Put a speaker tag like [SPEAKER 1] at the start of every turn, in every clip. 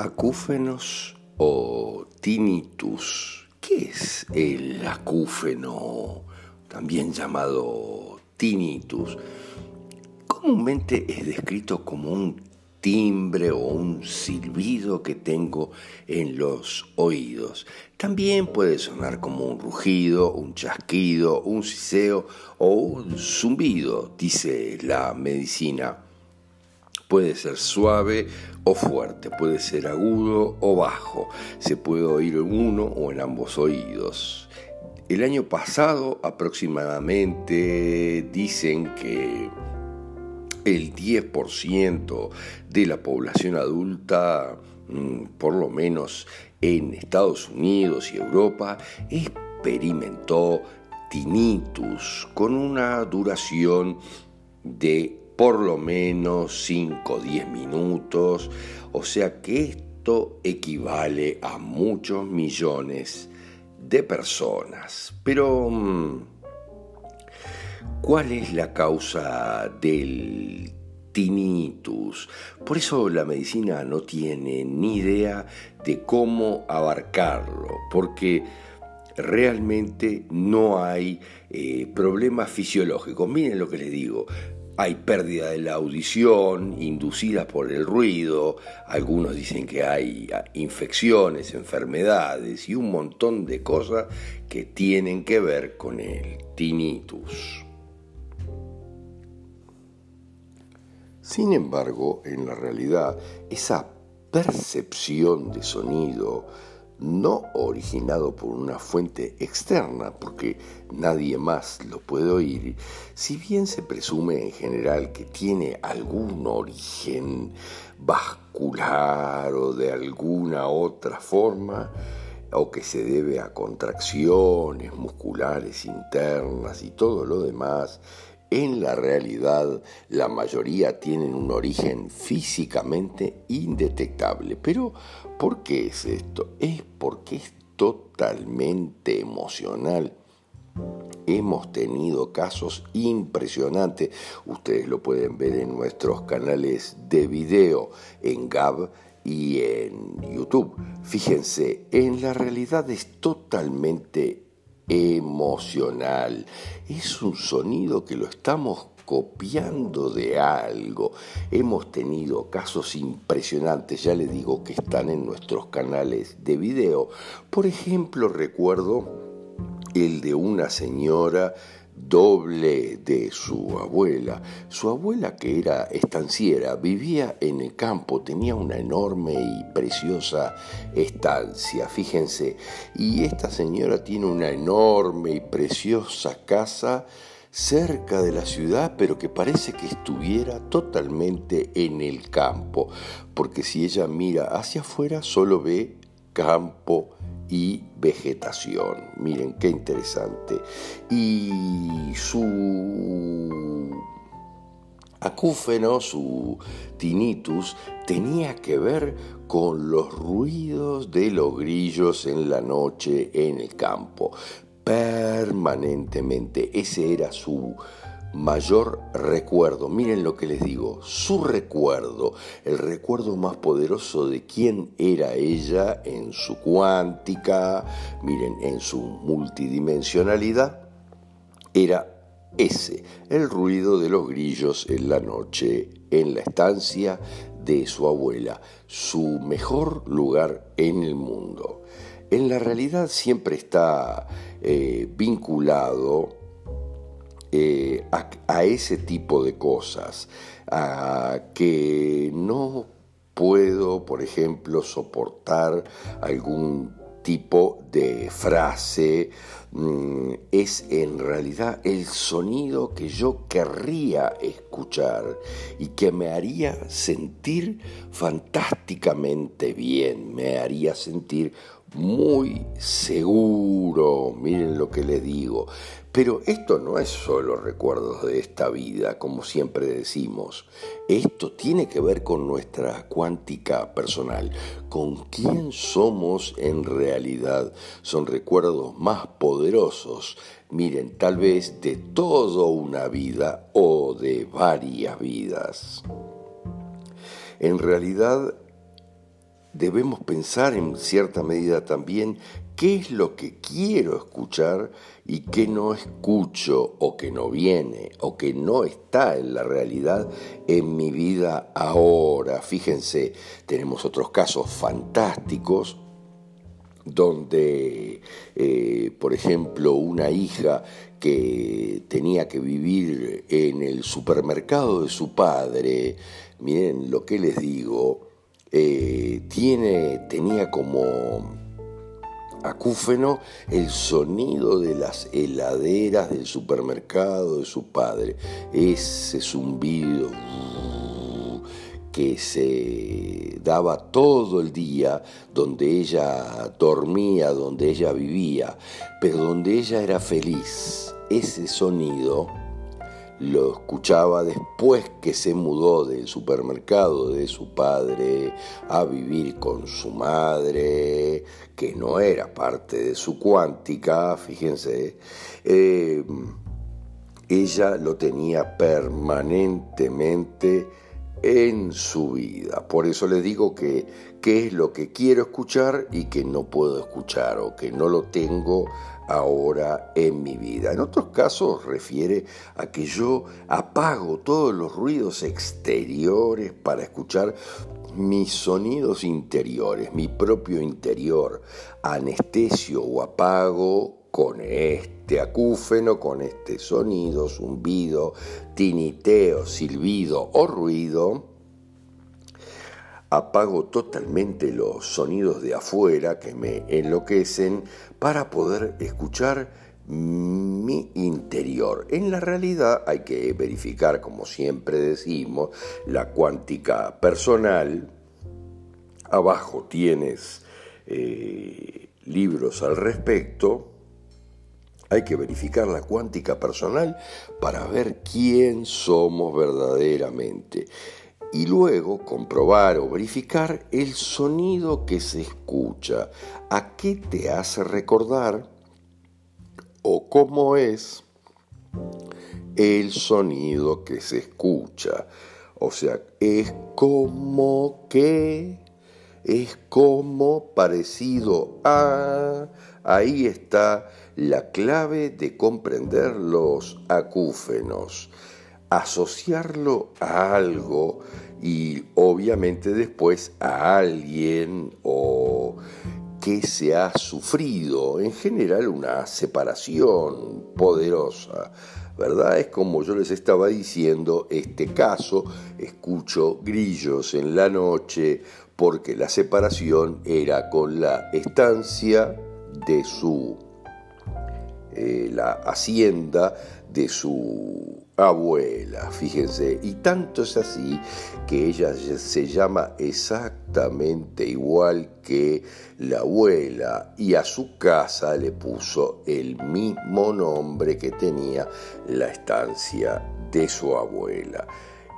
[SPEAKER 1] acúfenos o tinnitus. ¿Qué es el acúfeno, también llamado tinnitus? Comúnmente es descrito como un timbre o un silbido que tengo en los oídos. También puede sonar como un rugido, un chasquido, un siseo o un zumbido, dice la medicina. Puede ser suave o fuerte, puede ser agudo o bajo, se puede oír en uno o en ambos oídos. El año pasado aproximadamente dicen que el 10% de la población adulta, mm, por lo menos en Estados Unidos y Europa, experimentó tinnitus con una duración de por lo menos 5 o 10 minutos, o sea que esto equivale a muchos millones de personas. Pero, mm, ¿cuál es la causa del tinnitus? Por eso la medicina no tiene ni idea de cómo abarcarlo, porque realmente no hay eh, problemas fisiológicos. Miren lo que les digo, hay pérdida de la audición inducida por el ruido, algunos dicen que hay infecciones, enfermedades y un montón de cosas que tienen que ver con el tinnitus. Sin embargo, en la realidad, esa percepción de sonido no originado por una fuente externa, porque nadie más lo puede oír, si bien se presume en general que tiene algún origen vascular o de alguna otra forma, o que se debe a contracciones musculares internas y todo lo demás, en la realidad, la mayoría tienen un origen físicamente indetectable. Pero, ¿por qué es esto? Es porque es totalmente emocional. Hemos tenido casos impresionantes, ustedes lo pueden ver en nuestros canales de video, en Gab y en YouTube. Fíjense, en la realidad es totalmente emocional. Es un sonido que lo estamos copiando de algo. Hemos tenido casos impresionantes, ya les digo que están en nuestros canales de video. Por ejemplo, recuerdo el de una señora doble de su abuela. Su abuela, que era estanciera, vivía en el campo, tenía una enorme y preciosa estancia, fíjense, y esta señora tiene una enorme y preciosa casa cerca de la ciudad, pero que parece que estuviera totalmente en el campo, porque si ella mira hacia afuera solo ve campo y vegetación. Miren qué interesante. Y su acúfeno, su tinnitus, tenía que ver con los ruidos de los grillos en la noche en el campo. Permanentemente. Ese era su mayor recuerdo. Miren lo que les digo, su recuerdo, el recuerdo más poderoso de quién era ella en su cuántica, miren, en su multidimensionalidad, era ese, el ruido de los grillos en la noche, en la estancia de su abuela, su mejor lugar en el mundo. En la realidad siempre está eh, vinculado eh, a, ese tipo de cosas, a que no puedo, por ejemplo, soportar algún tipo de frase, mm, es en realidad el sonido que yo querría escuchar y que me haría sentir fantásticamente bien, me haría sentir muy seguro, miren lo que les digo. Pero esto no es solo recuerdos de esta vida, como siempre decimos. Esto tiene que ver con nuestra cuántica personal, con quién somos en realidad. Son recuerdos más poderosos, miren, tal vez de toda una vida o de varias vidas. En realidad debemos pensar en cierta medida también qué es lo que quiero escuchar y qué no escucho o que no viene o que no está en la realidad en mi vida ahora. Fíjense, tenemos otros casos fantásticos donde, eh, por ejemplo, una hija que tenía que vivir en el supermercado de su padre, miren lo que les digo, eh, tiene, tenía como acúfeno el sonido de las heladeras del supermercado de su padre, ese zumbido que se daba todo el día, donde ella dormía, donde ella vivía, pero donde ella era feliz. Ese sonido lo escuchaba después que se mudó del supermercado de su padre a vivir con su madre, que no era parte de su cuántica, fíjense, eh, ella lo tenía permanentemente en su vida. Por eso le digo que qué es lo que quiero escuchar y que no puedo escuchar o que no lo tengo ahora en mi vida. En otros casos refiere a que yo apago todos los ruidos exteriores para escuchar mis sonidos interiores, mi propio interior, anestesio o apago con este acúfeno, con este sonido, zumbido, tiniteo, silbido o ruido, apago totalmente los sonidos de afuera que me enloquecen para poder escuchar mi interior. En la realidad hay que verificar, como siempre decimos, la cuántica personal. Abajo tienes eh, libros al respecto hay que verificar la cuántica personal para ver quién somos verdaderamente y luego comprobar o verificar el sonido que se escucha, a qué te hace recordar o cómo es el sonido que se escucha. O sea, es como que, es como parecido a, ahí está la clave de comprender los acúfenos, asociarlo a algo y obviamente después a alguien o que se ha sufrido, en general una separación poderosa, ¿verdad? Es como yo les estaba diciendo, este caso, escucho grillos en la noche porque la separación era con la estancia de su eh, la hacienda de su abuela, fíjense, y tanto es así que ella se llama exactamente igual que la abuela y a su casa le puso el mismo nombre que tenía la estancia de su abuela.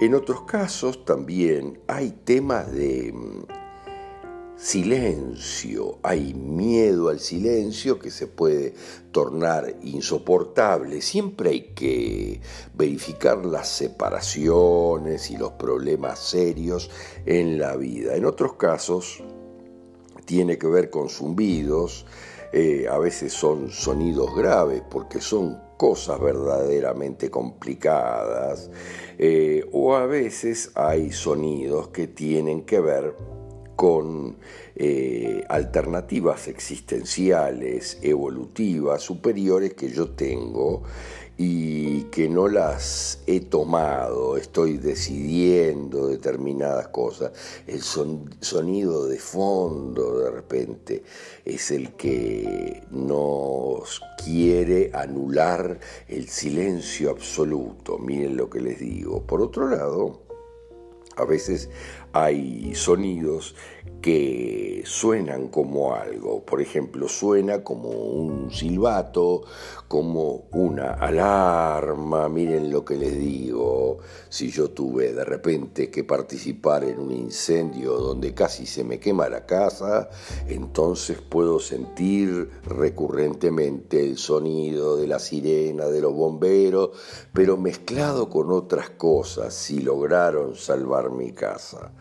[SPEAKER 1] En otros casos también hay temas de silencio, hay miedo al silencio que se puede tornar insoportable. Siempre hay que verificar las separaciones y los problemas serios en la vida. En otros casos tiene que ver con zumbidos, eh, a veces son sonidos graves porque son cosas verdaderamente complicadas, eh, o a veces hay sonidos que tienen que ver con eh, alternativas existenciales, evolutivas, superiores que yo tengo y que no las he tomado, estoy decidiendo determinadas cosas. El sonido de fondo de repente es el que nos quiere anular el silencio absoluto, miren lo que les digo. Por otro lado, a veces hay sonidos que suenan como algo, por ejemplo, suena como un silbato, como una alarma, miren lo que les digo, si yo tuve de repente que participar en un incendio donde casi se me quema la casa, entonces puedo sentir recurrentemente el sonido de la sirena, de los bomberos, pero mezclado con otras cosas, si lograron salvar mi casa.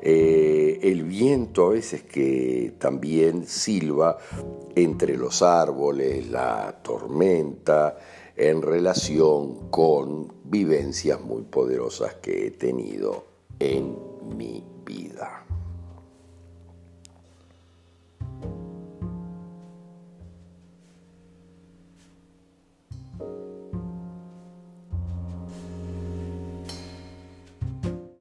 [SPEAKER 1] Eh, el viento a veces que también silba entre los árboles, la tormenta, en relación con vivencias muy poderosas que he tenido en mi vida.